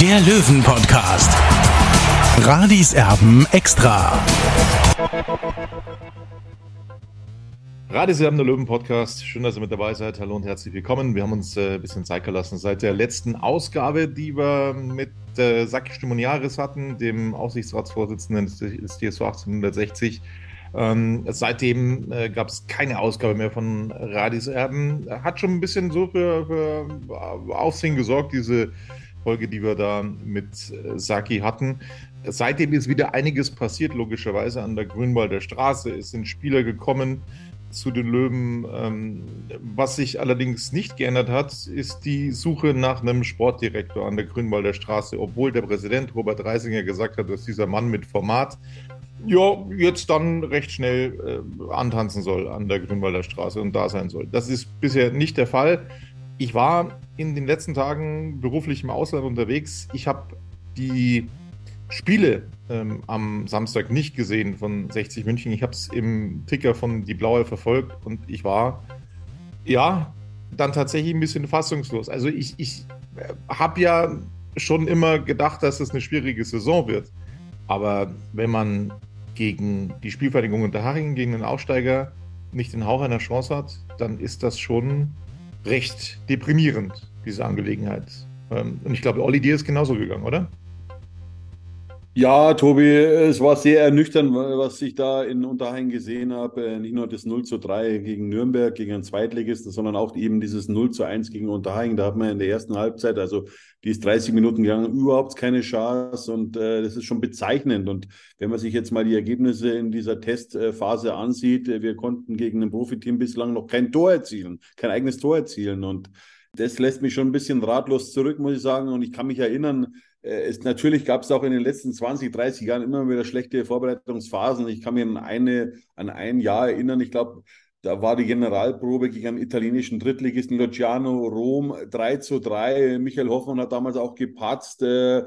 der Löwen-Podcast. Radis Erben extra. Radio Sie haben der Löwen Podcast. Schön, dass ihr mit dabei seid. Hallo und herzlich willkommen. Wir haben uns äh, ein bisschen Zeit gelassen seit der letzten Ausgabe, die wir mit äh, Saki Stimoniaris hatten, dem Aufsichtsratsvorsitzenden des, TSV 1860. Ähm, seitdem äh, gab es keine Ausgabe mehr von Radis Erben. Hat schon ein bisschen so für, für Aufsehen gesorgt, diese Folge, die wir da mit äh, Saki hatten. Seitdem ist wieder einiges passiert, logischerweise an der Grünwalder Straße. Es sind Spieler gekommen zu den Löwen. Ähm, was sich allerdings nicht geändert hat, ist die Suche nach einem Sportdirektor an der Grünwalder Straße, obwohl der Präsident Robert Reisinger gesagt hat, dass dieser Mann mit Format ja, jetzt dann recht schnell äh, antanzen soll an der Grünwalder Straße und da sein soll. Das ist bisher nicht der Fall. Ich war in den letzten Tagen beruflich im Ausland unterwegs. Ich habe die Spiele ähm, am Samstag nicht gesehen von 60 München. Ich habe es im Ticker von Die Blaue verfolgt und ich war, ja, dann tatsächlich ein bisschen fassungslos. Also ich, ich äh, habe ja schon immer gedacht, dass es eine schwierige Saison wird. Aber wenn man gegen die Spielvereinigung Unterhaching, gegen den Aufsteiger nicht den Hauch einer Chance hat, dann ist das schon recht deprimierend, diese Angelegenheit. Ähm, und ich glaube, Olli, dir ist genauso gegangen, oder? Ja, Tobi, es war sehr ernüchternd, was ich da in Unterhaching gesehen habe. Nicht nur das 0 zu 3 gegen Nürnberg, gegen einen Zweitligisten, sondern auch eben dieses 0 zu 1 gegen Unterhaching. Da hat man in der ersten Halbzeit, also die ist 30 Minuten gegangen, überhaupt keine Chance und äh, das ist schon bezeichnend. Und wenn man sich jetzt mal die Ergebnisse in dieser Testphase ansieht, äh, wir konnten gegen ein Profiteam bislang noch kein Tor erzielen, kein eigenes Tor erzielen und das lässt mich schon ein bisschen ratlos zurück, muss ich sagen. Und ich kann mich erinnern, es, natürlich gab es auch in den letzten 20, 30 Jahren immer wieder schlechte Vorbereitungsphasen. Ich kann mich an, eine, an ein Jahr erinnern, ich glaube, da war die Generalprobe gegen einen italienischen Drittligisten Luciano Rom 3 zu 3. Michael Hoffmann hat damals auch gepatzt. Äh,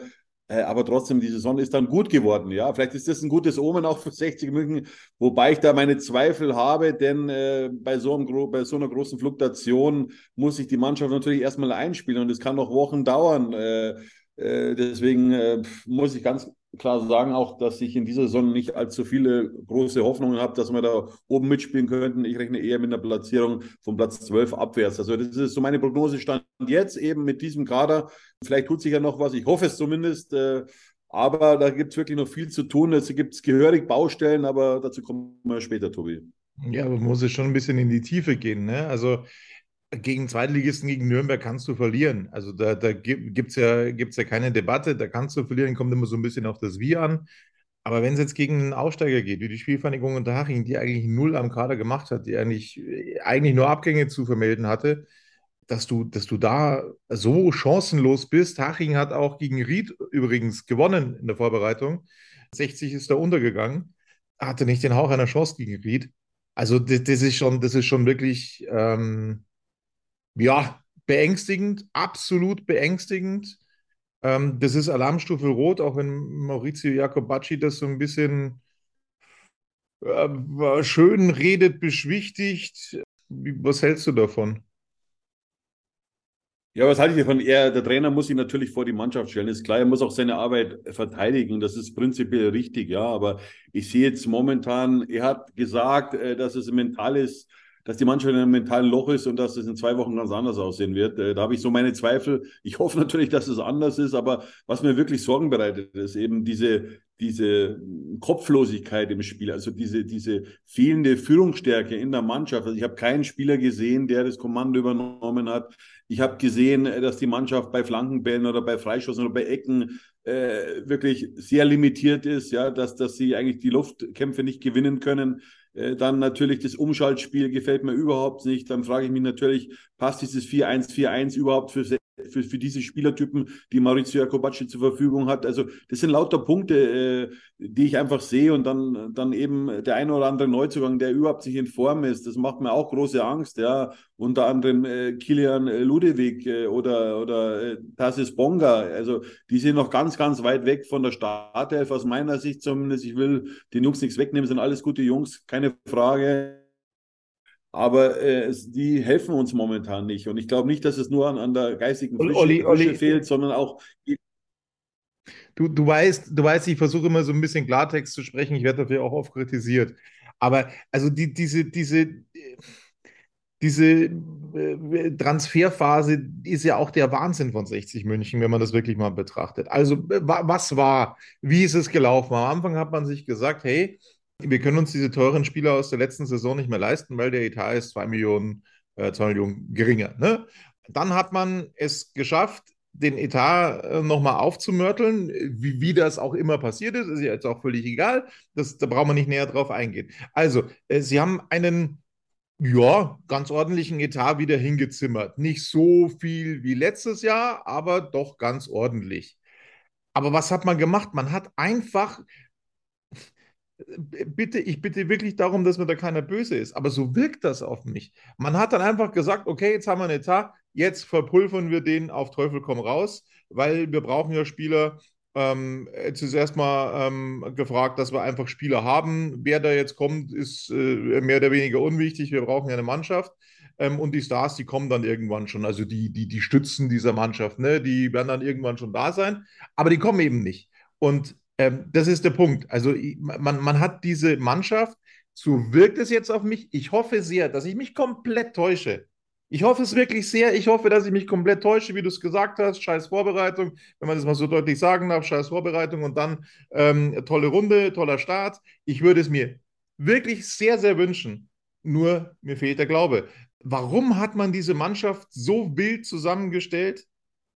äh, aber trotzdem, die Saison ist dann gut geworden. Ja, vielleicht ist das ein gutes Omen auch für 60 München, wobei ich da meine Zweifel habe, denn äh, bei, so einem, bei so einer großen Fluktuation muss sich die Mannschaft natürlich erstmal einspielen und es kann noch Wochen dauern. Äh, äh, deswegen äh, muss ich ganz klar sagen, auch, dass ich in dieser Saison nicht allzu viele große Hoffnungen habe, dass wir da oben mitspielen könnten. Ich rechne eher mit einer Platzierung von Platz 12 abwärts. Also das ist so meine Prognose stand jetzt eben mit diesem Kader. Vielleicht tut sich ja noch was, ich hoffe es zumindest. Äh, aber da gibt es wirklich noch viel zu tun. Es gibt gehörig Baustellen, aber dazu kommen wir später, Tobi. Ja, aber man muss es schon ein bisschen in die Tiefe gehen. Ne? Also gegen Zweitligisten, gegen Nürnberg kannst du verlieren. Also da, da gibt es ja, gibt's ja keine Debatte, da kannst du verlieren, kommt immer so ein bisschen auf das Wie an. Aber wenn es jetzt gegen einen Aufsteiger geht, wie die Spielvereinigung Unterhaching, die eigentlich null am Kader gemacht hat, die eigentlich, eigentlich nur Abgänge zu vermelden hatte, dass du, dass du da so chancenlos bist. Haching hat auch gegen Ried übrigens gewonnen in der Vorbereitung. 60 ist da untergegangen, hatte nicht den Hauch einer Chance gegen Ried. Also das, das ist schon, das ist schon wirklich ähm, ja, beängstigend, absolut beängstigend. Ähm, das ist Alarmstufe Rot, auch wenn Maurizio Jacobacci das so ein bisschen äh, schön redet, beschwichtigt. Was hältst du davon? Ja, was halte ich davon? Er, der Trainer muss sich natürlich vor die Mannschaft stellen. Ist klar, er muss auch seine Arbeit verteidigen. Das ist prinzipiell richtig, ja. Aber ich sehe jetzt momentan, er hat gesagt, äh, dass es ein mentales dass die Mannschaft in einem mentalen Loch ist und dass es in zwei Wochen ganz anders aussehen wird. Äh, da habe ich so meine Zweifel. Ich hoffe natürlich, dass es anders ist, aber was mir wirklich Sorgen bereitet, ist eben diese, diese Kopflosigkeit im Spiel, also diese, diese fehlende Führungsstärke in der Mannschaft. Also ich habe keinen Spieler gesehen, der das Kommando übernommen hat. Ich habe gesehen, dass die Mannschaft bei Flankenbällen oder bei Freischüssen oder bei Ecken äh, wirklich sehr limitiert ist, ja, dass, dass sie eigentlich die Luftkämpfe nicht gewinnen können. Äh, dann natürlich das Umschaltspiel gefällt mir überhaupt nicht. Dann frage ich mich natürlich, passt dieses 4-1-4-1 überhaupt für für, für diese Spielertypen, die Maurizio Jacobacci zur Verfügung hat. Also das sind lauter Punkte, äh, die ich einfach sehe und dann, dann eben der ein oder andere Neuzugang, der überhaupt sich in Form ist. Das macht mir auch große Angst. Ja, unter anderem äh, Kilian Ludewig äh, oder, oder äh, Tassis Bonga. Also die sind noch ganz, ganz weit weg von der Startelf aus meiner Sicht zumindest. Ich will den Jungs nichts wegnehmen, sind alles gute Jungs, keine Frage. Aber äh, die helfen uns momentan nicht. Und ich glaube nicht, dass es nur an, an der geistigen Frische, Olli, Olli, Frische fehlt, sondern auch. Du, du, weißt, du weißt, ich versuche immer so ein bisschen Klartext zu sprechen. Ich werde dafür auch oft kritisiert. Aber also die, diese, diese, diese äh, Transferphase ist ja auch der Wahnsinn von 60 München, wenn man das wirklich mal betrachtet. Also, was war? Wie ist es gelaufen? Am Anfang hat man sich gesagt, hey, wir können uns diese teuren Spieler aus der letzten Saison nicht mehr leisten, weil der Etat ist 2 Millionen, äh, 2 Millionen geringer. Ne? Dann hat man es geschafft, den Etat äh, nochmal aufzumörteln, wie, wie das auch immer passiert ist, ist ja jetzt auch völlig egal. Das, da brauchen wir nicht näher drauf eingehen. Also, äh, Sie haben einen, ja, ganz ordentlichen Etat wieder hingezimmert. Nicht so viel wie letztes Jahr, aber doch ganz ordentlich. Aber was hat man gemacht? Man hat einfach bitte, ich bitte wirklich darum, dass mir da keiner böse ist. Aber so wirkt das auf mich. Man hat dann einfach gesagt, okay, jetzt haben wir einen Etat, jetzt verpulvern wir den auf Teufel komm raus, weil wir brauchen ja Spieler. Ähm, jetzt ist erstmal ähm, gefragt, dass wir einfach Spieler haben. Wer da jetzt kommt, ist äh, mehr oder weniger unwichtig. Wir brauchen ja eine Mannschaft. Ähm, und die Stars, die kommen dann irgendwann schon. Also die, die, die Stützen dieser Mannschaft, ne? die werden dann irgendwann schon da sein. Aber die kommen eben nicht. Und ähm, das ist der Punkt. Also man, man hat diese Mannschaft, so wirkt es jetzt auf mich. Ich hoffe sehr, dass ich mich komplett täusche. Ich hoffe es wirklich sehr. Ich hoffe, dass ich mich komplett täusche, wie du es gesagt hast. Scheiß Vorbereitung, wenn man das mal so deutlich sagen darf. Scheiß Vorbereitung und dann ähm, tolle Runde, toller Start. Ich würde es mir wirklich sehr, sehr wünschen. Nur mir fehlt der Glaube. Warum hat man diese Mannschaft so wild zusammengestellt?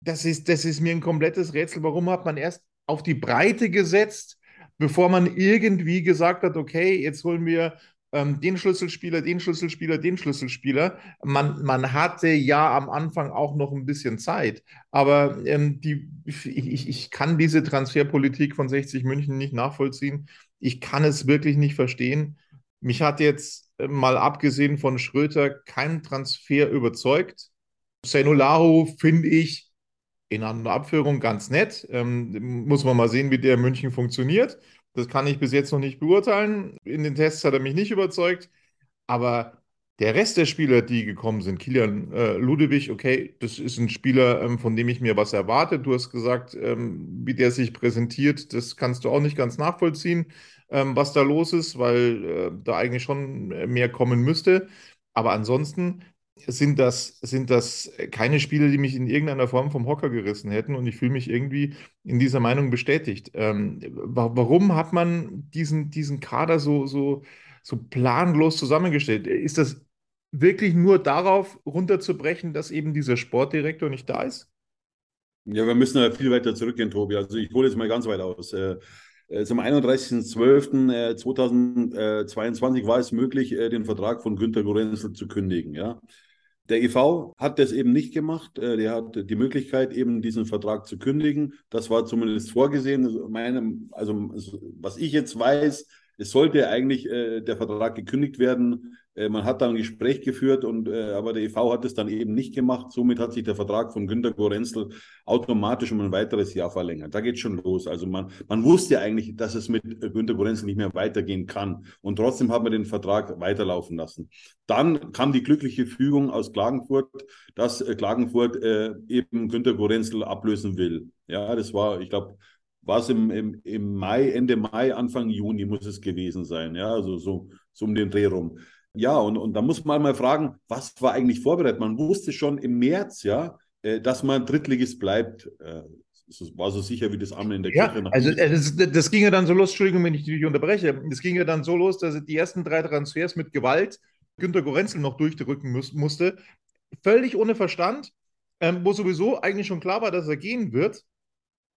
Das ist, das ist mir ein komplettes Rätsel. Warum hat man erst auf die Breite gesetzt, bevor man irgendwie gesagt hat, okay, jetzt holen wir ähm, den Schlüsselspieler, den Schlüsselspieler, den Schlüsselspieler. Man, man hatte ja am Anfang auch noch ein bisschen Zeit, aber ähm, die, ich, ich kann diese Transferpolitik von 60 München nicht nachvollziehen. Ich kann es wirklich nicht verstehen. Mich hat jetzt äh, mal abgesehen von Schröter kein Transfer überzeugt. Senolaro finde ich in einer Abführung ganz nett. Ähm, muss man mal sehen, wie der in München funktioniert. Das kann ich bis jetzt noch nicht beurteilen. In den Tests hat er mich nicht überzeugt. Aber der Rest der Spieler, die gekommen sind, Kilian äh, Ludewig, okay, das ist ein Spieler, ähm, von dem ich mir was erwarte. Du hast gesagt, ähm, wie der sich präsentiert, das kannst du auch nicht ganz nachvollziehen, ähm, was da los ist, weil äh, da eigentlich schon mehr kommen müsste. Aber ansonsten sind das, sind das keine Spiele, die mich in irgendeiner Form vom Hocker gerissen hätten und ich fühle mich irgendwie in dieser Meinung bestätigt. Ähm, warum hat man diesen, diesen Kader so, so, so planlos zusammengestellt? Ist das wirklich nur darauf runterzubrechen, dass eben dieser Sportdirektor nicht da ist? Ja, wir müssen ja viel weiter zurückgehen, Tobi. Also ich hole jetzt mal ganz weit aus. Äh, äh zum 31.12.2022 war es möglich, äh, den Vertrag von Günter Gorenzel zu kündigen. Ja? Der EV hat das eben nicht gemacht. Äh, der hat die Möglichkeit, eben diesen Vertrag zu kündigen. Das war zumindest vorgesehen. Also, meine, also was ich jetzt weiß, es sollte eigentlich äh, der Vertrag gekündigt werden. Äh, man hat dann ein Gespräch geführt, und, äh, aber der EV hat es dann eben nicht gemacht. Somit hat sich der Vertrag von Günter Gorenzel automatisch um ein weiteres Jahr verlängert. Da geht schon los. Also man, man wusste eigentlich, dass es mit Günter Gorenzel nicht mehr weitergehen kann. Und trotzdem hat man den Vertrag weiterlaufen lassen. Dann kam die glückliche Fügung aus Klagenfurt, dass äh, Klagenfurt äh, eben Günter Gorenzel ablösen will. Ja, das war, ich glaube, war es im, im, im Mai, Ende Mai, Anfang Juni muss es gewesen sein. Ja, also so, so um den Dreh rum. Ja, und, und da muss man mal fragen, was war eigentlich vorbereitet? Man wusste schon im März, ja, äh, dass man Drittligist bleibt. Äh, das war so sicher wie das Amen in der ja, Kirche. Also äh, das, das, ging ja dann so los, Entschuldigung, wenn ich dich unterbreche, das ging ja dann so los, dass die ersten drei Transfers mit Gewalt Günter Gorenzel noch durchdrücken muss, musste. Völlig ohne Verstand, ähm, wo sowieso eigentlich schon klar war, dass er gehen wird,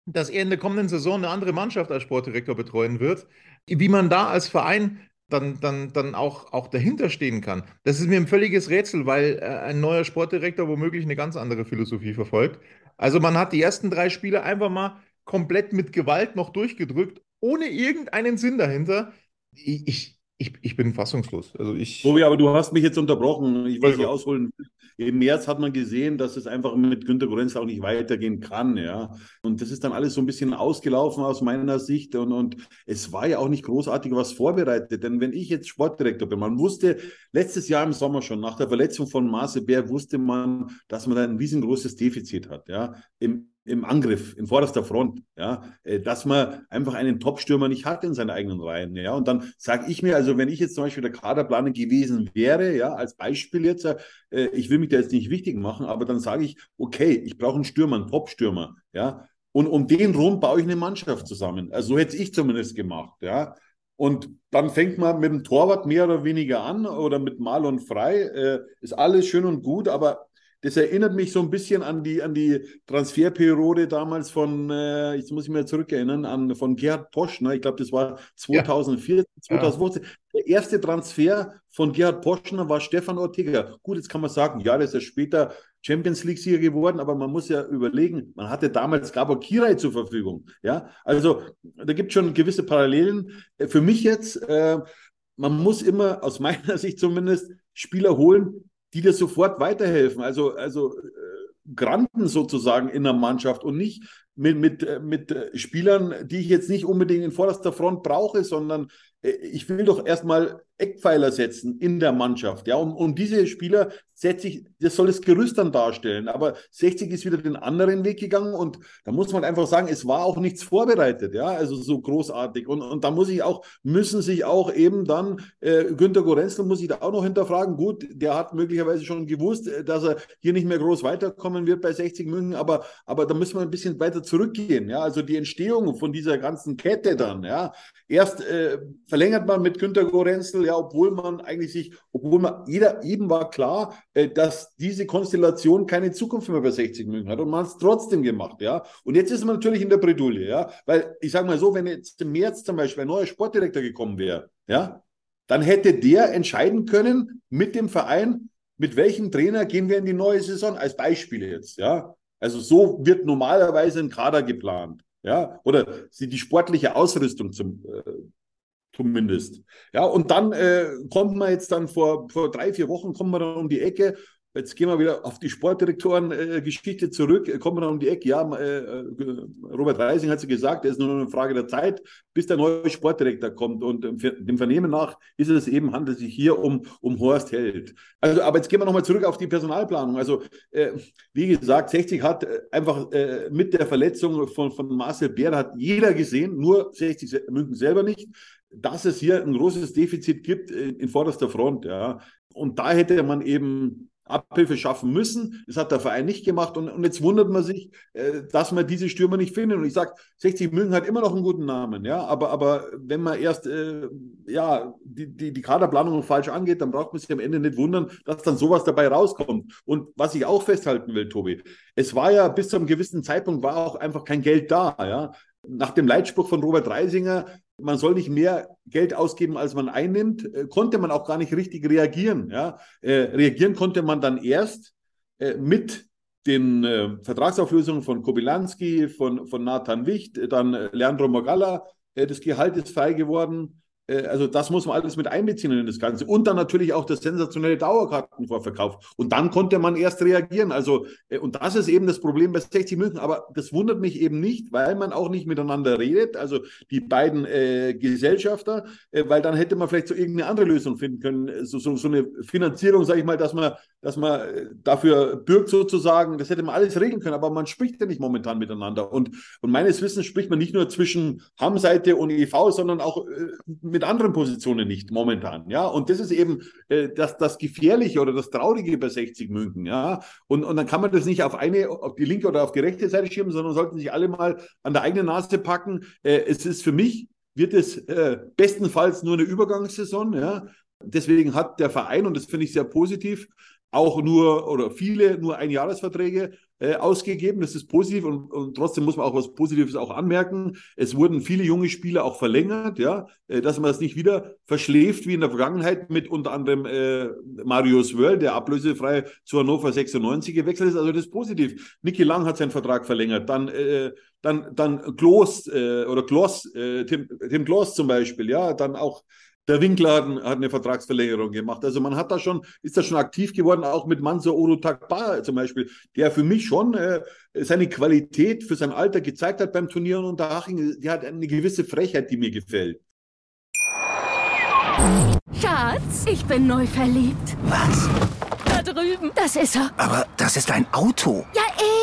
dass er in der kommenden Saison eine andere Mannschaft als Sportdirektor betreuen wird. Wie man da als Verein dann, dann, dann auch, auch dahinter stehen kann. Das ist mir ein völliges Rätsel, weil äh, ein neuer Sportdirektor womöglich eine ganz andere Philosophie verfolgt. Also man hat die ersten drei Spiele einfach mal komplett mit Gewalt noch durchgedrückt, ohne irgendeinen Sinn dahinter. Ich, ich, ich, bin fassungslos. Also ich. Tobi, aber du hast mich jetzt unterbrochen. Ich will Also. Sie ausholen. Im März hat man gesehen, dass es einfach mit Günter Gorenz auch nicht weitergehen kann, ja. Und das ist dann alles so ein bisschen ausgelaufen aus meiner Sicht. Und, und es war ja auch nicht großartig was vorbereitet. Denn wenn ich jetzt Sportdirektor bin, man wusste letztes Jahr im Sommer schon, nach der Verletzung von Marcel Bär, wusste man, dass man da ein riesengroßes Defizit hat, ja. Im, im Angriff, in vorderster Front, ja, äh, dass man einfach einen Top-Stürmer nicht hat in seinen eigenen Reihen, ja. Und dann sage ich mir, also wenn ich jetzt zum Beispiel der Kaderplaner gewesen wäre, ja, als Beispiel jetzt, äh, ich will mich da jetzt nicht wichtig machen, aber dann sage ich, okay, ich brauche einen Stürmer, einen Top-Stürmer, ja. Und um den rum baue ich eine Mannschaft zusammen. Also so hätte ich zumindest gemacht, ja. Und dann fängt man mit dem Torwart mehr oder weniger an oder mit Marlon Frei. Äh, ist alles schön und gut, aber das erinnert mich so ein bisschen an die, an die Transferperiode damals von, äh, jetzt muss ich mir zurückerinnern, an, von Gerhard Poschner. Ich glaube, das war 2014, 2015. Der erste Transfer von Gerhard Poschner war Stefan Ortega. Gut, jetzt kann man sagen, ja, das ist ja später Champions League-Sieger geworden, aber man muss ja überlegen, man hatte damals Gabor Kirai zur Verfügung. Ja, also da gibt es schon gewisse Parallelen. Äh, Für mich jetzt, äh, man muss immer, aus meiner Sicht zumindest, Spieler holen, die dir sofort weiterhelfen. Also, also äh, Granden sozusagen in der Mannschaft und nicht mit, mit, äh, mit äh, Spielern, die ich jetzt nicht unbedingt in vorderster Front brauche, sondern äh, ich will doch erstmal Eckpfeiler setzen in der Mannschaft. Ja, und, und diese Spieler setze ich, das soll das Gerüst dann darstellen. Aber 60 ist wieder den anderen Weg gegangen und da muss man einfach sagen, es war auch nichts vorbereitet, ja, also so großartig. Und, und da muss ich auch, müssen sich auch eben dann, äh, Günter Gorenzel muss ich da auch noch hinterfragen. Gut, der hat möglicherweise schon gewusst, äh, dass er hier nicht mehr groß weiterkommen wird bei 60 München, aber, aber da müssen wir ein bisschen weiter zurückgehen, ja, also die Entstehung von dieser ganzen Kette dann, ja. Erst äh, verlängert man mit Günter Gorenzel, ja, obwohl man eigentlich sich, obwohl man, jeder, jedem war klar, äh, dass diese Konstellation keine Zukunft mehr bei 60 München hat und man es trotzdem gemacht, ja. Und jetzt ist man natürlich in der Bredouille, ja, weil ich sage mal so, wenn jetzt im März zum Beispiel ein neuer Sportdirektor gekommen wäre, ja, dann hätte der entscheiden können mit dem Verein, mit welchem Trainer gehen wir in die neue Saison, als Beispiel jetzt, ja. Also so wird normalerweise ein Kader geplant, ja, oder die sportliche Ausrüstung zum, äh, zumindest. Ja, und dann äh, kommt man jetzt dann vor, vor drei, vier Wochen, kommen wir dann um die Ecke. Jetzt gehen wir wieder auf die Sportdirektoren-Geschichte zurück. Äh, Kommen wir dann um die Ecke. Ja, äh, äh, Robert Reising hat sie gesagt, es ist nur eine Frage der Zeit, bis der neue Sportdirektor kommt. Und für- dem Vernehmen nach ist es eben, handelt es sich hier um, um Horst Held. Also, aber jetzt gehen wir nochmal zurück auf die Personalplanung. Also, äh, wie gesagt, 60 hat äh, einfach äh, mit der Verletzung von, von Marcel Bär, hat jeder gesehen, nur 60 se- München selber nicht, dass es hier ein großes Defizit gibt äh, in vorderster Front. Ja. Und da hätte man eben Abhilfe schaffen müssen. Das hat der Verein nicht gemacht. Und, und jetzt wundert man sich, äh, dass man diese Stürmer nicht findet. Und ich sage, 60 München hat immer noch einen guten Namen. Ja. Aber, aber wenn man erst äh, ja, die, die, die Kaderplanung falsch angeht, dann braucht man sich am Ende nicht wundern, dass dann sowas dabei rauskommt. Und was ich auch festhalten will, Tobi, es war ja bis zu einem gewissen Zeitpunkt war auch einfach kein Geld da. Ja. Nach dem Leitspruch von Robert Reisinger, man soll nicht mehr Geld ausgeben, als man einnimmt, äh, konnte man auch gar nicht richtig reagieren. Ja? Äh, reagieren konnte man dann erst äh, mit den äh, Vertragsauflösungen von Kobylanski, von, von Nathan Wicht, dann Leandro Magalla, äh, das Gehalt ist frei geworden. Äh, Also das muss man alles mit einbeziehen in das Ganze. Und dann natürlich auch das sensationelle Dauerkartenvorverkauf. Und dann konnte man erst reagieren. Also, äh, und das ist eben das Problem bei 60 München. Aber das wundert mich eben nicht, weil man auch nicht miteinander redet. Also die beiden äh, Gesellschafter, äh, weil dann hätte man vielleicht so irgendeine andere Lösung finden können. So, so, so eine Finanzierung, sage ich mal, dass man, dass man äh, dafür bürgt sozusagen. Das hätte man alles regeln können. Aber man spricht ja nicht momentan miteinander. Und, und meines Wissens spricht man nicht nur zwischen Ham-Seite und EV, sondern auch äh, mit anderen Positionen nicht momentan. Ja, und das ist eben äh, das, das Gefährliche oder das Traurige bei 60 München. Ja, und, und dann kann man das nicht auf eine, auf die linke oder auf die rechte Seite schieben, sondern sollten sich alle mal an der eigenen Nase packen. Äh, es ist für mich, wird es äh, bestenfalls nur eine Übergangssaison. Ja, deswegen hat der Verein, und das finde ich sehr positiv, auch nur oder viele nur Einjahresverträge. Äh, ausgegeben. Das ist positiv und, und trotzdem muss man auch was Positives auch anmerken. Es wurden viele junge Spieler auch verlängert, ja, äh, dass man das nicht wieder verschläft wie in der Vergangenheit mit unter anderem äh, Marius Wörl, der ablösefrei zu Hannover 96 gewechselt ist. Also das ist positiv. Niki Lang hat seinen Vertrag verlängert. Dann äh, dann, dann Klos oder Kloss, Tim, Tim Kloss zum Beispiel, ja, dann auch der Winkler hat, hat, eine Vertragsverlängerung gemacht. Also man hat da schon, ist da schon aktiv geworden, auch mit Manso Orutakba zum Beispiel, der für mich schon äh, seine Qualität für sein Alter gezeigt hat beim Turnier und Unterhaching. Die hat eine gewisse Frechheit, die mir gefällt. Schatz, ich bin neu verliebt. Was? Da drüben. Das ist er. Aber das ist ein Auto. Ja,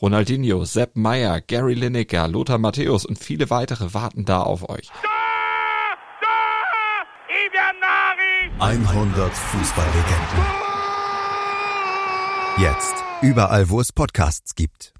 Ronaldinho, Sepp Meyer, Gary Lineker, Lothar Matthäus und viele weitere warten da auf euch. 100 Fußballlegenden. Jetzt überall, wo es Podcasts gibt.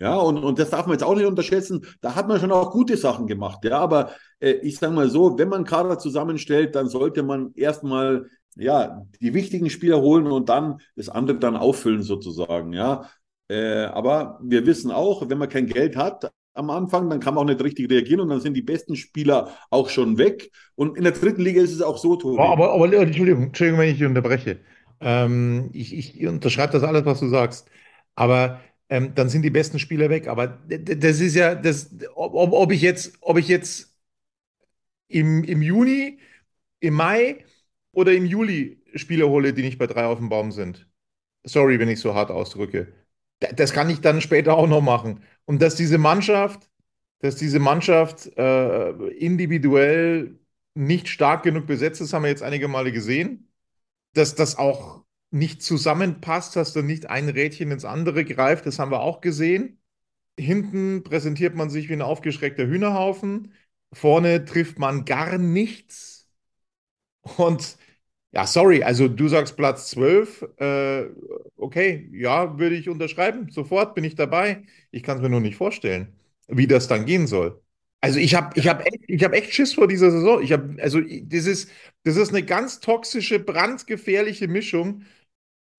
Ja, und, und das darf man jetzt auch nicht unterschätzen. Da hat man schon auch gute Sachen gemacht. Ja, aber äh, ich sage mal so, wenn man Kader zusammenstellt, dann sollte man erstmal ja, die wichtigen Spieler holen und dann das andere dann auffüllen sozusagen. Ja, äh, aber wir wissen auch, wenn man kein Geld hat am Anfang, dann kann man auch nicht richtig reagieren und dann sind die besten Spieler auch schon weg. Und in der dritten Liga ist es auch so, Tobi. Aber, aber Entschuldigung, Entschuldigung, wenn ich unterbreche. Ähm, ich, ich unterschreibe das alles, was du sagst. Aber ähm, dann sind die besten Spieler weg. Aber das ist ja, das, ob, ob ich jetzt, ob ich jetzt im, im Juni, im Mai oder im Juli Spieler hole, die nicht bei drei auf dem Baum sind. Sorry, wenn ich so hart ausdrücke. Das kann ich dann später auch noch machen. Und dass diese Mannschaft, dass diese Mannschaft äh, individuell nicht stark genug besetzt ist, haben wir jetzt einige Male gesehen. Dass das auch nicht zusammenpasst, dass da nicht ein Rädchen ins andere greift, das haben wir auch gesehen. Hinten präsentiert man sich wie ein aufgeschreckter Hühnerhaufen. Vorne trifft man gar nichts. Und ja, sorry, also du sagst Platz 12. Äh, okay, ja, würde ich unterschreiben. Sofort bin ich dabei. Ich kann es mir nur nicht vorstellen, wie das dann gehen soll. Also ich habe ich hab echt, hab echt Schiss vor dieser Saison. Ich habe, also das ist, das ist eine ganz toxische, brandgefährliche Mischung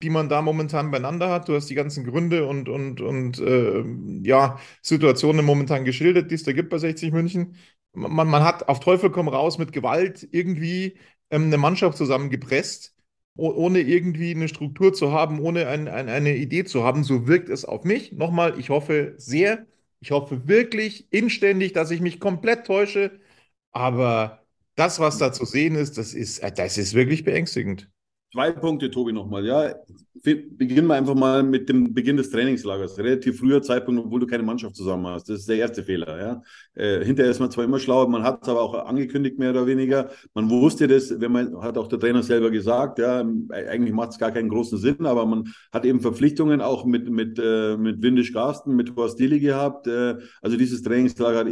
die man da momentan beieinander hat. Du hast die ganzen Gründe und, und, und äh, ja, Situationen momentan geschildert, die es da gibt bei 60 München. Man, man hat auf Teufel komm raus mit Gewalt irgendwie ähm, eine Mannschaft zusammengepresst, ohne irgendwie eine Struktur zu haben, ohne ein, ein, eine Idee zu haben. So wirkt es auf mich. Nochmal, ich hoffe sehr, ich hoffe wirklich inständig, dass ich mich komplett täusche. Aber das, was da zu sehen ist, das ist, äh, das ist wirklich beängstigend. Zwei Punkte, Tobi, nochmal. Ja, beginnen wir einfach mal mit dem Beginn des Trainingslagers. Relativ früher Zeitpunkt, obwohl du keine Mannschaft zusammen hast. Das ist der erste Fehler. Ja. Äh, hinterher ist man zwar immer schlauer, man hat es aber auch angekündigt, mehr oder weniger. Man wusste das, wenn man, hat auch der Trainer selber gesagt, ja, eigentlich macht es gar keinen großen Sinn, aber man hat eben Verpflichtungen auch mit, mit, äh, mit Windisch Garsten, mit Horst Dili gehabt. Äh, also dieses Trainingslager hat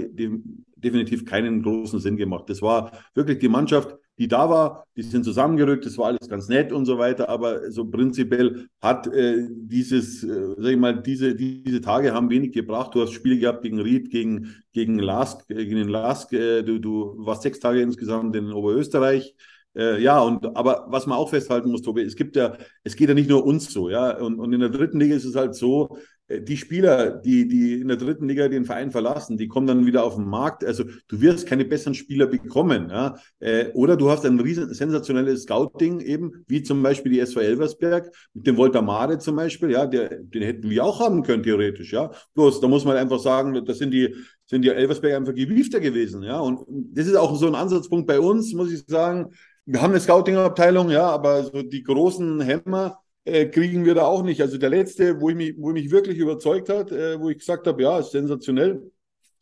definitiv keinen großen Sinn gemacht. Das war wirklich die Mannschaft, die da war, die sind zusammengerückt, das war alles ganz nett und so weiter, aber so prinzipiell hat äh, dieses, äh, sag ich mal, diese, diese Tage haben wenig gebracht. Du hast Spiele gehabt gegen Ried, gegen, gegen Lask, äh, gegen den Lask, äh, du, du warst sechs Tage insgesamt in Oberösterreich. Äh, ja, und aber was man auch festhalten muss, Tobi, es gibt ja, es geht ja nicht nur uns so, ja, und, und in der dritten Liga ist es halt so, die Spieler, die, die in der dritten Liga den Verein verlassen, die kommen dann wieder auf den Markt. Also du wirst keine besseren Spieler bekommen. Ja? Äh, oder du hast ein riesen sensationelles Scouting eben, wie zum Beispiel die SV Elversberg, mit dem Volta Mare zum Beispiel, ja, der, den hätten wir auch haben können, theoretisch, ja. Bloß, da muss man einfach sagen, das sind die, sind die Elversberg einfach gewiefter gewesen, ja. Und das ist auch so ein Ansatzpunkt bei uns, muss ich sagen. Wir haben eine Scouting-Abteilung, ja, aber so die großen Hämmer, äh, kriegen wir da auch nicht. Also der letzte, wo ich mich, wo mich wirklich überzeugt hat, äh, wo ich gesagt habe, ja, ist sensationell,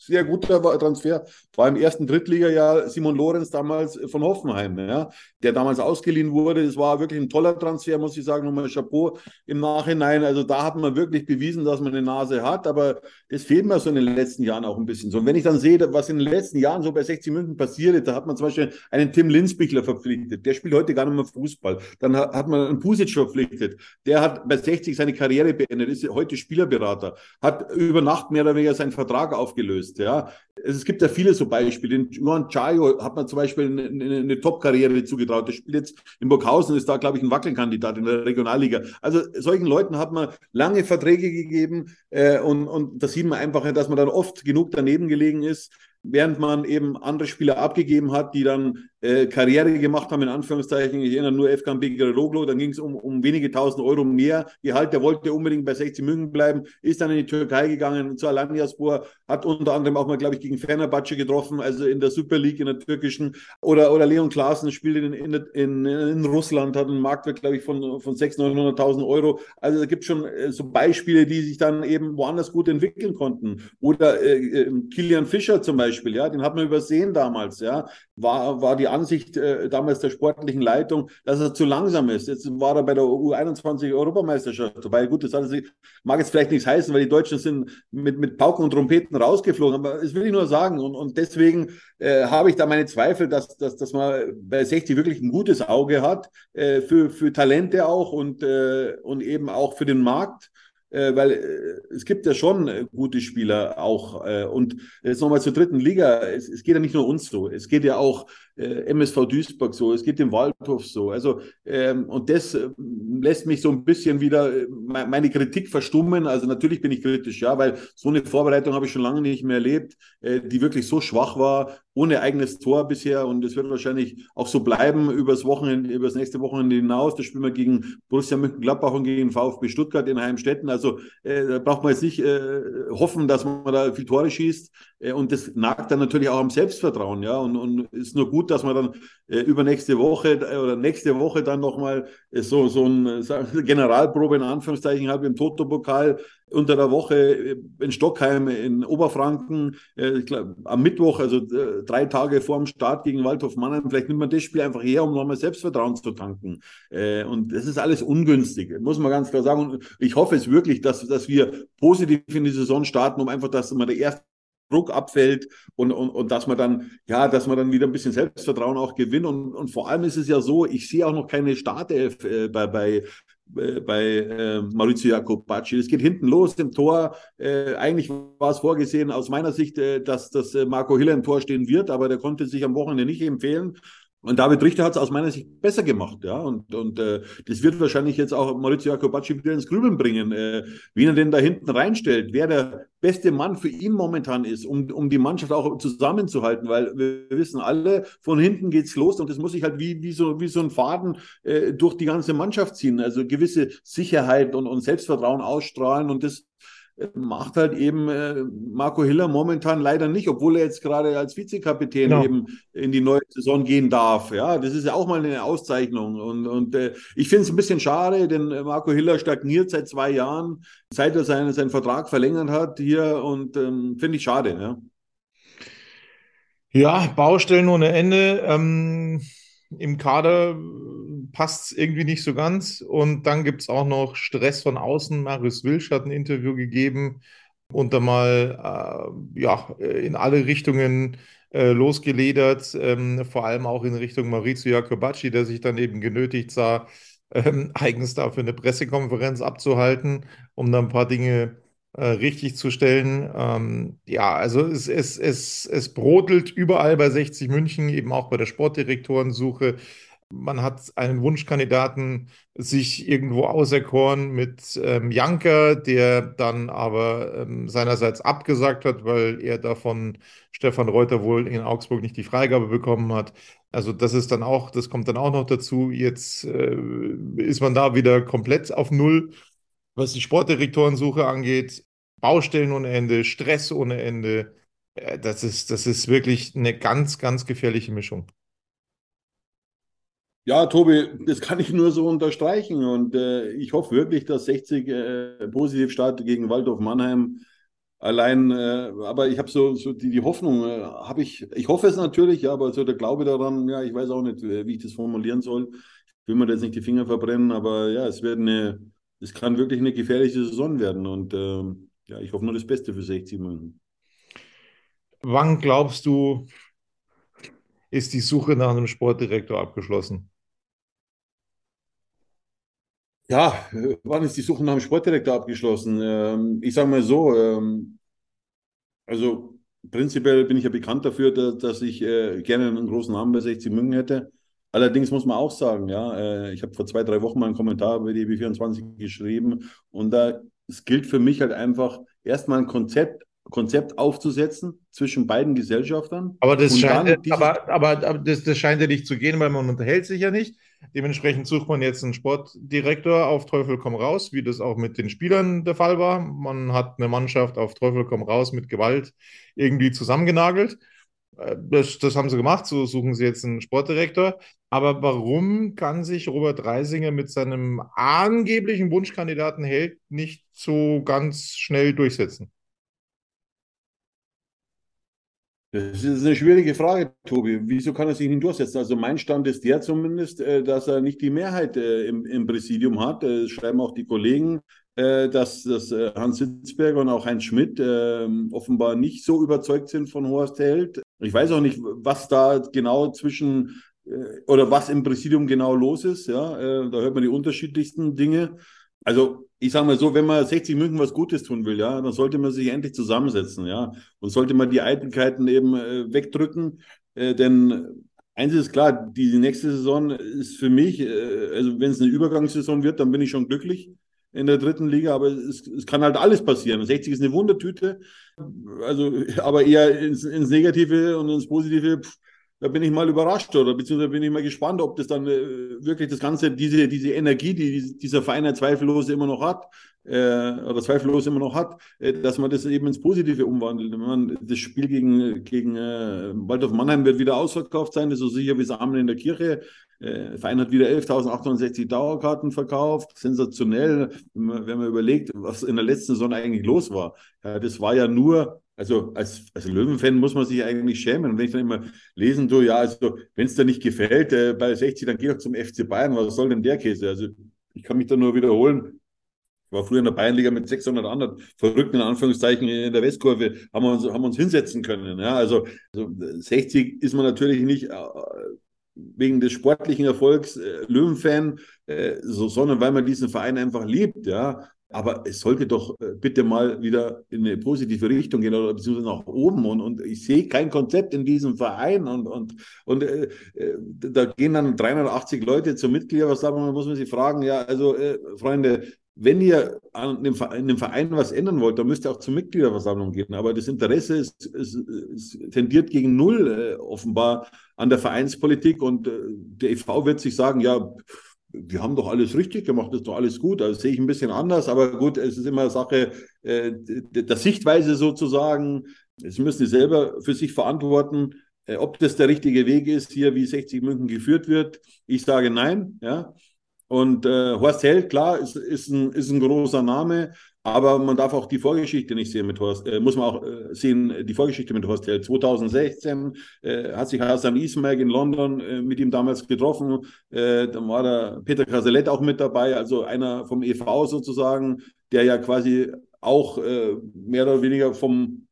sehr guter Transfer. War im ersten Drittligajahr Simon Lorenz damals von Hoffenheim, ja, der damals ausgeliehen wurde. Das war wirklich ein toller Transfer, muss ich sagen. Nochmal Chapeau im Nachhinein. Also da hat man wirklich bewiesen, dass man eine Nase hat, aber das fehlt mir so in den letzten Jahren auch ein bisschen so. Und wenn ich dann sehe, was in den letzten Jahren so bei 60 München passiert, da hat man zum Beispiel einen Tim Linsbichler verpflichtet. Der spielt heute gar nicht mehr Fußball. Dann hat man einen Pusic verpflichtet. Der hat bei 60 seine Karriere beendet, ist heute Spielerberater, hat über Nacht mehr oder weniger seinen Vertrag aufgelöst. Ja, es gibt ja viele so Beispiele. Den Juan Chayo hat man zum Beispiel eine, eine, Top-Karriere zugetraut. Der spielt jetzt in Burghausen, ist da, glaube ich, ein Wackelkandidat in der Regionalliga. Also solchen Leuten hat man lange Verträge gegeben äh, und, und da sieht man einfach, dass man dann oft genug daneben gelegen ist während man eben andere Spieler abgegeben hat, die dann äh, Karriere gemacht haben, in Anführungszeichen. Ich erinnere nur FKM Begeroglu, dann ging es um, um wenige tausend Euro mehr Gehalt. Der wollte unbedingt bei 60 München bleiben, ist dann in die Türkei gegangen, zu Alanyaspor, hat unter anderem auch mal, glaube ich, gegen Fenerbahce getroffen, also in der Super League, in der türkischen. Oder, oder Leon Klaassen spielt in, in, in, in Russland, hat einen Marktwert, glaube ich, von, von 600.000, 900.000 Euro. Also da gibt es schon äh, so Beispiele, die sich dann eben woanders gut entwickeln konnten. Oder äh, äh Kilian Fischer zum Beispiel, ja, den hat man übersehen damals, ja, war, war die Ansicht äh, damals der sportlichen Leitung, dass er zu langsam ist. Jetzt war er bei der U21 Europameisterschaft dabei. Gut, das hat, mag jetzt vielleicht nichts heißen, weil die Deutschen sind mit, mit Pauken und Trompeten rausgeflogen, aber das will ich nur sagen. Und, und deswegen äh, habe ich da meine Zweifel, dass, dass, dass man bei 60 wirklich ein gutes Auge hat, äh, für, für Talente auch und, äh, und eben auch für den Markt weil äh, es gibt ja schon äh, gute Spieler auch. Äh, und jetzt nochmal zur dritten Liga. Es, es, geht ja nicht nur uns so. Es geht ja auch äh, MSV Duisburg so. Es geht dem Waldhof so. Also, ähm, und das äh, lässt mich so ein bisschen wieder meine Kritik verstummen. Also natürlich bin ich kritisch, ja, weil so eine Vorbereitung habe ich schon lange nicht mehr erlebt, die wirklich so schwach war, ohne eigenes Tor bisher. Und es wird wahrscheinlich auch so bleiben übers Wochenende, übers nächste Wochenende hinaus. Da spielen wir gegen Borussia Mönchengladbach und gegen VfB Stuttgart in Heimstetten. Also äh, da braucht man jetzt nicht äh, hoffen, dass man da viel Tore schießt. Äh, und das nagt dann natürlich auch am Selbstvertrauen, ja. Und, und ist nur gut, dass man dann äh, übernächste Woche äh, oder nächste Woche dann nochmal äh, so, so ein äh, Generalprobe in Anführungszeichen hat im Toto-Pokal unter der Woche äh, in Stockheim in Oberfranken, äh, glaub, am Mittwoch, also äh, drei Tage vor dem Start gegen Waldhof Mannheim. Vielleicht nimmt man das Spiel einfach her, um nochmal Selbstvertrauen zu tanken. Und das ist alles ungünstig, muss man ganz klar sagen. Und ich hoffe es wirklich, dass, dass wir positiv in die Saison starten, um einfach, dass man der erste Druck abfällt und, und, und dass man dann, ja, dass man dann wieder ein bisschen Selbstvertrauen auch gewinnt. Und, und vor allem ist es ja so, ich sehe auch noch keine Startelf äh, bei, bei, äh, bei äh, Maurizio Jacobacci. Es geht hinten los im Tor. Äh, eigentlich war es vorgesehen aus meiner Sicht, äh, dass das äh, Marco Hiller im Tor stehen wird, aber der konnte sich am Wochenende nicht empfehlen. Und David Richter hat es aus meiner Sicht besser gemacht, ja. Und, und äh, das wird wahrscheinlich jetzt auch Maurizio Jacobacci wieder ins Grübeln bringen, äh, wie er denn da hinten reinstellt, wer der beste Mann für ihn momentan ist, um, um die Mannschaft auch zusammenzuhalten, weil wir wissen alle, von hinten geht's los und das muss sich halt wie, wie, so, wie so ein Faden äh, durch die ganze Mannschaft ziehen. Also gewisse Sicherheit und, und Selbstvertrauen ausstrahlen und das macht halt eben äh, Marco Hiller momentan leider nicht, obwohl er jetzt gerade als Vizekapitän genau. eben in die neue Saison gehen darf. Ja, das ist ja auch mal eine Auszeichnung. Und, und äh, ich finde es ein bisschen schade, denn Marco Hiller stagniert seit zwei Jahren, seit er seinen, seinen Vertrag verlängert hat hier und ähm, finde ich schade. Ja. ja, Baustellen ohne Ende. Ähm, Im Kader passt es irgendwie nicht so ganz. Und dann gibt es auch noch Stress von außen. Marius Wilsch hat ein Interview gegeben und da mal äh, ja, in alle Richtungen äh, losgeledert, ähm, vor allem auch in Richtung Maurizio Jacobacci, der sich dann eben genötigt sah, ähm, eigens dafür eine Pressekonferenz abzuhalten, um da ein paar Dinge äh, richtig zu stellen. Ähm, ja, also es, es, es, es brodelt überall bei 60 München, eben auch bei der Sportdirektorensuche. Man hat einen Wunschkandidaten sich irgendwo auserkoren mit ähm, Janker, der dann aber ähm, seinerseits abgesagt hat, weil er davon Stefan Reuter wohl in Augsburg nicht die Freigabe bekommen hat. Also das ist dann auch, das kommt dann auch noch dazu. Jetzt äh, ist man da wieder komplett auf Null, was die Sportdirektorensuche angeht. Baustellen ohne Ende, Stress ohne Ende. Äh, das ist, das ist wirklich eine ganz, ganz gefährliche Mischung. Ja, Tobi, das kann ich nur so unterstreichen. Und äh, ich hoffe wirklich, dass 60 äh, positiv startet gegen Waldorf Mannheim. Allein, äh, aber ich habe so, so die, die Hoffnung, äh, habe ich, ich hoffe es natürlich, ja, aber so der Glaube daran, ja, ich weiß auch nicht, wie ich das formulieren soll. Ich will mir jetzt nicht die Finger verbrennen, aber ja, es wird eine, es kann wirklich eine gefährliche Saison werden und äh, ja, ich hoffe nur das Beste für 60 München. Wann glaubst du, ist die Suche nach einem Sportdirektor abgeschlossen? Ja, wann ist die Suche nach einem Sportdirektor abgeschlossen? Ähm, ich sage mal so, ähm, also prinzipiell bin ich ja bekannt dafür, dass, ich äh, gerne einen großen Namen bei 60 München hätte. Allerdings muss man auch sagen, ja, äh, ich habe vor zwei, drei Wochen mal einen Kommentar bei DB24 geschrieben und da es gilt für mich halt einfach erstmal ein Konzept Konzept aufzusetzen zwischen beiden Gesellschaftern. Aber das, scheint, aber, aber, aber das, das scheint ja nicht zu gehen, weil man unterhält sich ja nicht. Dementsprechend sucht man jetzt einen Sportdirektor auf Teufel komm raus, wie das auch mit den Spielern der Fall war. Man hat eine Mannschaft auf Teufel komm raus mit Gewalt irgendwie zusammengenagelt. Äh, das, das haben sie gemacht, so suchen sie jetzt einen Sportdirektor. Aber warum kann sich Robert Reisinger mit seinem angeblichen Wunschkandidaten Held nicht so ganz schnell durchsetzen? Das ist eine schwierige Frage, Tobi. Wieso kann er sich nicht durchsetzen? Also mein Stand ist der zumindest, äh, dass er nicht die Mehrheit äh, im, im Präsidium hat. Das schreiben auch die Kollegen, dass, dass Hans Sitzberger und auch Heinz Schmidt offenbar nicht so überzeugt sind von Horst Held. Ich weiß auch nicht, was da genau zwischen oder was im Präsidium genau los ist. Ja, da hört man die unterschiedlichsten Dinge. Also ich sage mal so, wenn man 60 München was Gutes tun will, ja, dann sollte man sich endlich zusammensetzen, ja, und sollte man die Eitelkeiten eben äh, wegdrücken, äh, denn eins ist klar, die nächste Saison ist für mich, äh, also wenn es eine Übergangssaison wird, dann bin ich schon glücklich in der dritten Liga, aber es, es kann halt alles passieren. 60 ist eine Wundertüte, also aber eher ins, ins Negative und ins Positive. Pff, da bin ich mal überrascht oder beziehungsweise bin ich mal gespannt, ob das dann äh, wirklich das Ganze, diese, diese Energie, die dieser Verein zweifellos immer noch hat, äh, oder zweifellos immer noch hat, äh, dass man das eben ins Positive umwandelt. Man, das Spiel gegen, gegen äh, Waldorf Mannheim wird wieder ausverkauft sein, das ist so sicher wie Samen in der Kirche. Der äh, Verein hat wieder 11.860 Dauerkarten verkauft. Sensationell, wenn man, überlegt, was in der letzten Saison eigentlich los war. Ja, das war ja nur also als, als Löwenfan muss man sich eigentlich schämen. Und wenn ich dann immer lesen tue, ja, also wenn es dir nicht gefällt äh, bei 60, dann geh doch zum FC Bayern. Was soll denn der Käse? Also ich kann mich da nur wiederholen. Ich war früher in der Bayernliga mit 600 anderen Verrückten, in Anführungszeichen, in der Westkurve, haben wir uns, haben uns hinsetzen können. Ja, also, also 60 ist man natürlich nicht äh, wegen des sportlichen Erfolgs äh, Löwenfan, äh, so, sondern weil man diesen Verein einfach liebt. Ja, aber es sollte doch äh, bitte mal wieder in eine positive Richtung gehen oder beziehungsweise nach oben. Und, und ich sehe kein Konzept in diesem Verein. Und, und, und äh, äh da gehen dann 380 Leute zum Mitgliederversammlung. Da muss man sich fragen, ja, also äh, Freunde, wenn ihr an dem, in dem Verein was ändern wollt, dann müsst ihr auch zur Mitgliederversammlung gehen. Aber das Interesse ist, ist, ist tendiert gegen null äh, offenbar an der Vereinspolitik. Und äh, der EV wird sich sagen, ja, wir haben doch alles richtig gemacht, das ist doch alles gut. Also sehe ich ein bisschen anders, aber gut, es ist immer Sache äh, der Sichtweise sozusagen. Sie müssen es selber für sich verantworten, äh, ob das der richtige Weg ist, hier wie 60 München geführt wird. Ich sage nein, ja. Und äh, Horst Held, klar, ist, ist, ein, ist ein großer Name, aber man darf auch die Vorgeschichte nicht sehen mit Horst, äh, muss man auch äh, sehen, die Vorgeschichte mit Horst Held. 2016 äh, hat sich Hassan Ismail in London äh, mit ihm damals getroffen. Äh, dann war da Peter Casellet auch mit dabei, also einer vom EV sozusagen, der ja quasi auch äh, mehr oder weniger vom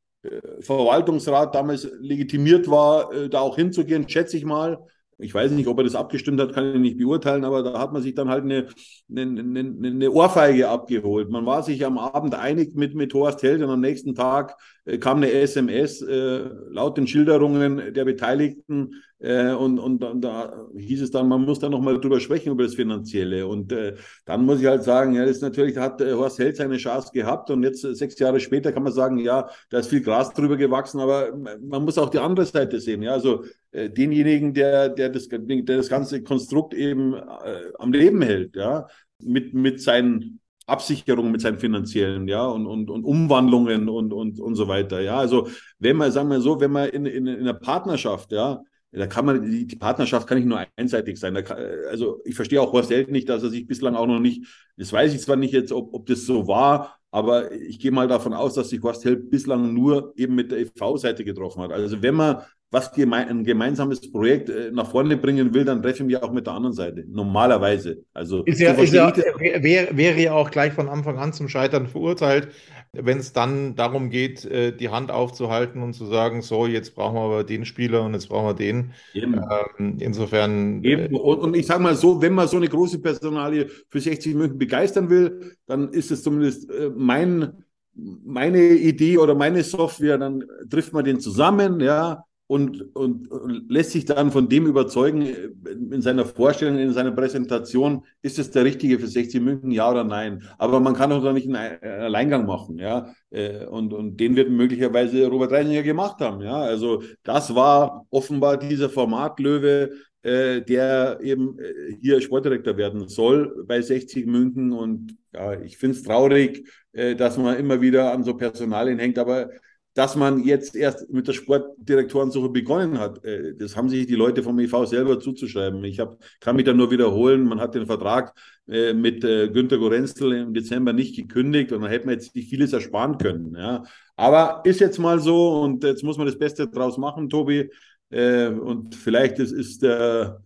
Verwaltungsrat damals legitimiert war, da auch hinzugehen, schätze ich mal. Ich weiß nicht, ob er das abgestimmt hat, kann ich nicht beurteilen, aber da hat man sich dann halt eine, eine, eine, eine Ohrfeige abgeholt. Man war sich am Abend einig mit, mit Horst Held und am nächsten Tag kam eine SMS äh, laut den Schilderungen der Beteiligten äh, und, und, und da hieß es dann, man muss da nochmal drüber sprechen über das Finanzielle. Und äh, dann muss ich halt sagen, ja, das natürlich, hat äh, Horst Held seine Chance gehabt und jetzt äh, sechs Jahre später kann man sagen, ja, da ist viel Gras drüber gewachsen, aber man muss auch die andere Seite sehen. Ja, also äh, denjenigen, der, der, das, der das ganze Konstrukt eben äh, am Leben hält, ja, mit, mit seinen Absicherung mit seinen finanziellen, ja, und, und, und Umwandlungen und, und, und so weiter, ja. Also, wenn man, sagen wir so, wenn man in, in, in einer Partnerschaft, ja, da kann man, die, die Partnerschaft kann nicht nur einseitig sein. Kann, also, ich verstehe auch Horst Held nicht, dass er sich bislang auch noch nicht, das weiß ich zwar nicht jetzt, ob, ob das so war, Aber ich gehe mal davon aus, dass sich Horst Held bislang nur eben mit der EV-Seite getroffen hat. Also wenn man was geme ein gemeinsames Projekt äh, nach vorne bringen will, dann treffen wir auch mit der anderen Seite. Normalerweise. Also ist ja, ist ja, wäre, wäre ja auch gleich von Anfang an zum Scheitern verurteilt, wenn es dann darum geht, äh, die Hand aufzuhalten und zu sagen, so, jetzt brauchen wir aber den Spieler und jetzt brauchen wir den. Ähm, insofern. Äh, Eben. Und, und ich sage mal so, wenn man so eine große Personalie für 60 München begeistern will, dann ist es zumindest mein meine Idee oder meine Software, dann trifft man den zusammen, ja, und, und, lässt sich dann von dem überzeugen, in seiner Vorstellung, in seiner Präsentation, ist es der richtige für 60 München, ja oder nein. Aber man kann auch da nicht einen Alleingang machen, ja. Äh, und, und den wird möglicherweise Robert Reisinger gemacht haben, ja. Also das war offenbar dieser Formatlöwe, äh, der eben äh, hier Sportdirektor werden soll bei 60 München. Und ja, ich finde es traurig, dass man immer wieder an so Personalien hängt, aber dass man jetzt erst mit der Sportdirektorensuche begonnen hat. Äh, das haben sich die Leute vom EV selber zuzuschreiben. Ich hab, kann mich da nur wiederholen. Man hat den Vertrag äh, mit äh, Günter Gorenzel im Dezember nicht gekündigt und dann hätte man jetzt vieles ersparen können. Ja. Aber ist jetzt mal so und jetzt muss man das Beste draus machen, Tobi. Und vielleicht ist, ist der,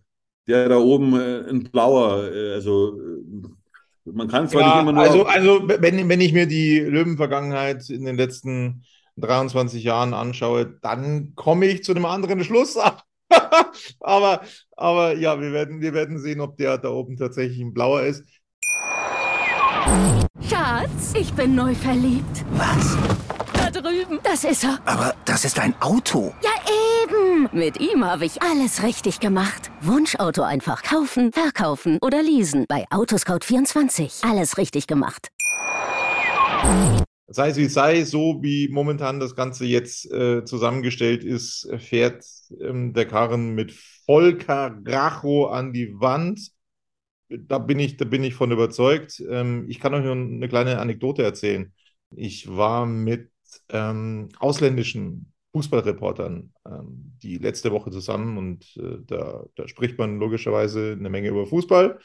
der da oben ein blauer. Also man kann zwar ja, nicht immer nur. Also, also wenn, wenn ich mir die Löwenvergangenheit in den letzten 23 Jahren anschaue, dann komme ich zu einem anderen Schluss. aber, aber ja, wir werden, wir werden sehen, ob der da oben tatsächlich ein blauer ist. Schatz, ich bin neu verliebt. Was? Da drüben. Das ist er. Aber das ist ein Auto. Ja, eben. Mit ihm habe ich alles richtig gemacht. Wunschauto einfach kaufen, verkaufen oder leasen. Bei Autoscout24. Alles richtig gemacht sei es wie sei, so wie momentan das Ganze jetzt äh, zusammengestellt ist, fährt ähm, der Karren mit Volker Racho an die Wand. Da bin ich, da bin ich von überzeugt. Ähm, ich kann euch nur eine kleine Anekdote erzählen. Ich war mit ähm, ausländischen Fußballreportern ähm, die letzte Woche zusammen und äh, da, da, spricht man logischerweise eine Menge über Fußball,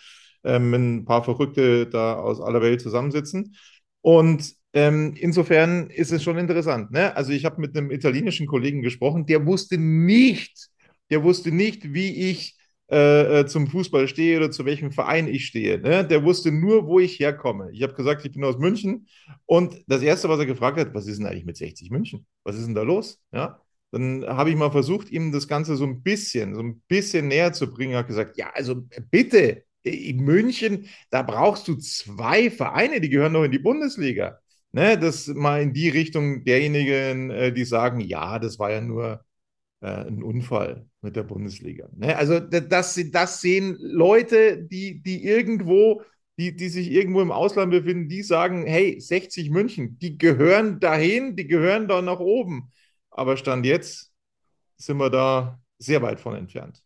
ähm, wenn ein paar Verrückte da aus aller Welt zusammensitzen. Und ähm, insofern ist es schon interessant. Ne? Also ich habe mit einem italienischen Kollegen gesprochen, der wusste nicht, der wusste nicht, wie ich äh, äh, zum Fußball stehe oder zu welchem Verein ich stehe. Ne? Der wusste nur, wo ich herkomme. Ich habe gesagt, ich bin aus München. Und das Erste, was er gefragt hat, was ist denn eigentlich mit 60 München? Was ist denn da los? Ja? Dann habe ich mal versucht, ihm das Ganze so ein bisschen, so ein bisschen näher zu bringen. Er hat gesagt, ja, also bitte, in München, da brauchst du zwei Vereine, die gehören noch in die Bundesliga. Ne, das mal in die Richtung derjenigen, äh, die sagen, ja, das war ja nur äh, ein Unfall mit der Bundesliga. Ne? Also das, das sehen Leute, die, die irgendwo, die, die sich irgendwo im Ausland befinden, die sagen, hey, 60 München, die gehören dahin, die gehören da nach oben. Aber Stand jetzt sind wir da sehr weit von entfernt.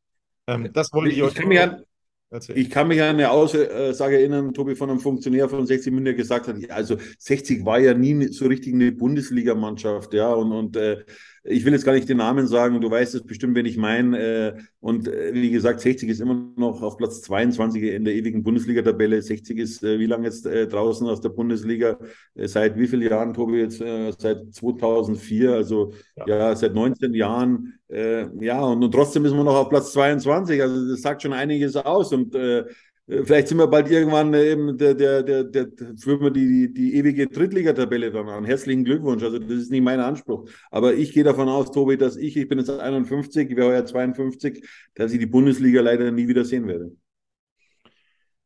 Ähm, das wollte ich, ich euch. Kann an, Erzähl. Ich kann mich an eine Aussage erinnern, Tobi, von einem Funktionär von 60 München, der gesagt hat, also 60 war ja nie so richtig eine Bundesligamannschaft, ja, und, und äh, ich will jetzt gar nicht den Namen sagen, du weißt es bestimmt, wen ich meine. Äh, und äh, wie gesagt, 60 ist immer noch auf Platz 22 in der ewigen Bundesliga-Tabelle. 60 ist äh, wie lange jetzt draußen aus der Bundesliga? seit wie vielen Jahren, Tobi? Jetzt seit 2004, also ja, ja seit 19 Jahren. ja, und, und trotzdem ist man noch auf Platz 22. Also das sagt schon einiges aus. Und äh, vielleicht sind wir bald irgendwann äh, eben der, der, der, der, führen wir die, die ewige Drittligatabelle dann an. Herzlichen Glückwunsch. Also das ist nicht mein Anspruch. Aber ich gehe davon aus, Tobi, dass ich, ich bin jetzt 51, ich wäre heuer 52, dass ich die Bundesliga leider nie wieder sehen werde.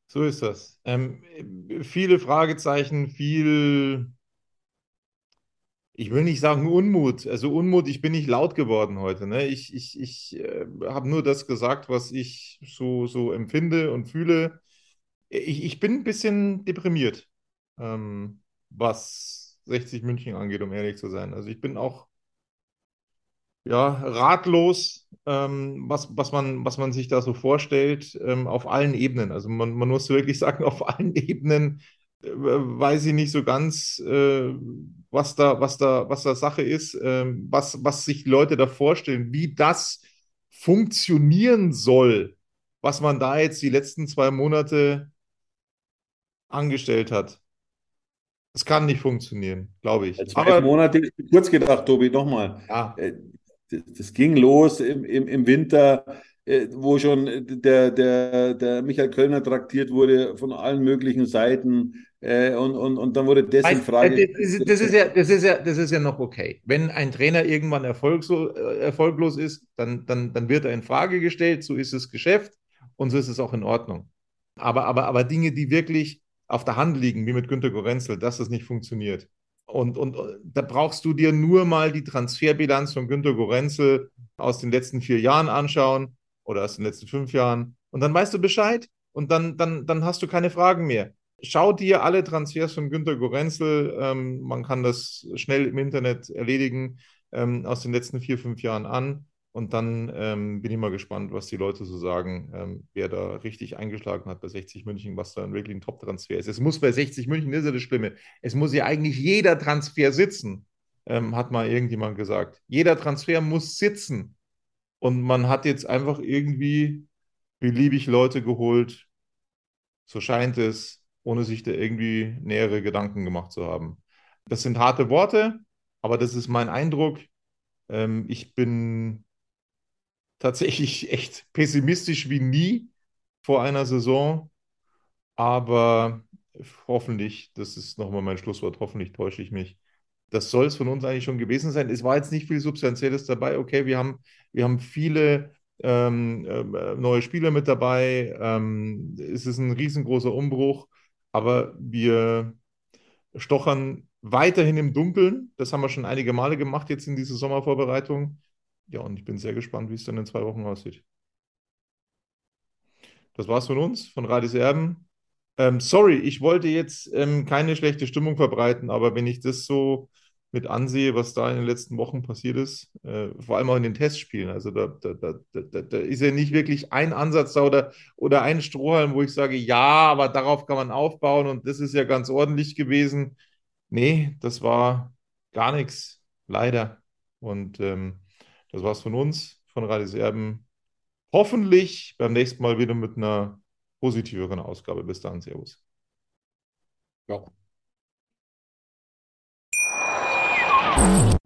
So ist das. Ähm, viele Fragezeichen, viel ich will nicht sagen Unmut. Also Unmut, ich bin nicht laut geworden heute. Ne? Ich, ich, ich äh, habe nur das gesagt, was ich so, so empfinde und fühle. Ich, ich bin ein bisschen deprimiert, ähm, was 60 München angeht, um ehrlich zu sein. Also ich bin auch ja, ratlos, ähm, was, was, man, was man sich da so vorstellt, ähm, auf allen Ebenen. Also man, man muss wirklich sagen, auf allen Ebenen weiß ich nicht so ganz, äh, was da, was da, was da Sache ist, ähm, was, was sich Leute da vorstellen, wie das funktionieren soll, was man da jetzt die letzten zwei Monate angestellt hat. Das kann nicht funktionieren, glaube ich. Zwei Aber, Monate ist kurz gedacht, Tobi, nochmal. Ja. Äh, das ging los im, im, im Winter, äh, wo schon der, der, der Michael Kölner traktiert wurde von allen möglichen Seiten. Äh, und, und, und dann wurde das in Frage. Das ist, das, ist ja, das, ist ja, das ist ja noch okay. Wenn ein Trainer irgendwann erfolglos, erfolglos ist, dann, dann, dann wird er in Frage gestellt. So ist das Geschäft und so ist es auch in Ordnung. Aber, aber, aber Dinge, die wirklich auf der Hand liegen, wie mit Günter Gorenzel, dass das nicht funktioniert. Und, und da brauchst du dir nur mal die Transferbilanz von Günter Gorenzel aus den letzten vier Jahren anschauen oder aus den letzten fünf Jahren. Und dann weißt du Bescheid und dann, dann, dann hast du keine Fragen mehr. Schau dir alle Transfers von Günter Gorenzel, ähm, man kann das schnell im Internet erledigen, ähm, aus den letzten vier, fünf Jahren an. Und dann ähm, bin ich mal gespannt, was die Leute so sagen, ähm, wer da richtig eingeschlagen hat bei 60 München, was da wirklich ein Top-Transfer ist. Es muss bei 60 München, das ist ja das Schlimme, es muss ja eigentlich jeder Transfer sitzen, ähm, hat mal irgendjemand gesagt. Jeder Transfer muss sitzen. Und man hat jetzt einfach irgendwie beliebig Leute geholt, so scheint es, ohne sich da irgendwie nähere Gedanken gemacht zu haben. Das sind harte Worte, aber das ist mein Eindruck. Ähm, ich bin tatsächlich echt pessimistisch wie nie vor einer Saison. Aber hoffentlich, das ist nochmal mein Schlusswort, hoffentlich täusche ich mich. Das soll es von uns eigentlich schon gewesen sein. Es war jetzt nicht viel Substanzielles dabei. Okay, wir haben, wir haben viele ähm, äh, neue Spieler mit dabei. Ähm, es ist ein riesengroßer Umbruch, aber wir stochern weiterhin im Dunkeln. Das haben wir schon einige Male gemacht jetzt in dieser Sommervorbereitung. Ja, und ich bin sehr gespannt, wie es dann in zwei Wochen aussieht. Das war's von uns, von Radis Erben. Ähm, sorry, ich wollte jetzt ähm, keine schlechte Stimmung verbreiten, aber wenn ich das so mit ansehe, was da in den letzten Wochen passiert ist, äh, vor allem auch in den Testspielen, also da, da, da, da, da ist ja nicht wirklich ein Ansatz da oder, oder ein Strohhalm, wo ich sage, ja, aber darauf kann man aufbauen und das ist ja ganz ordentlich gewesen. Nee, das war gar nichts, leider. Und ähm, das war's von uns, von Radis Erben. Hoffentlich beim nächsten Mal wieder mit einer positiveren Ausgabe. Bis dann, Servus. Ja.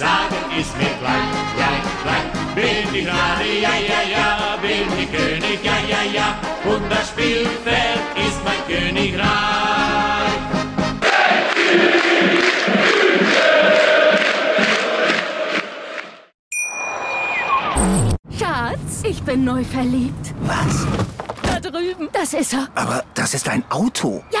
Sagen, ist mir gleich, gleich, gleich. Bin ich gerade, ja, ja, ja, bin ich König, ja, ja, ja, und das Spielfeld ist mein Königreich. Schatz, ich bin neu verliebt. Was? Da drüben. Das ist er. Aber das ist ein Auto. Ja,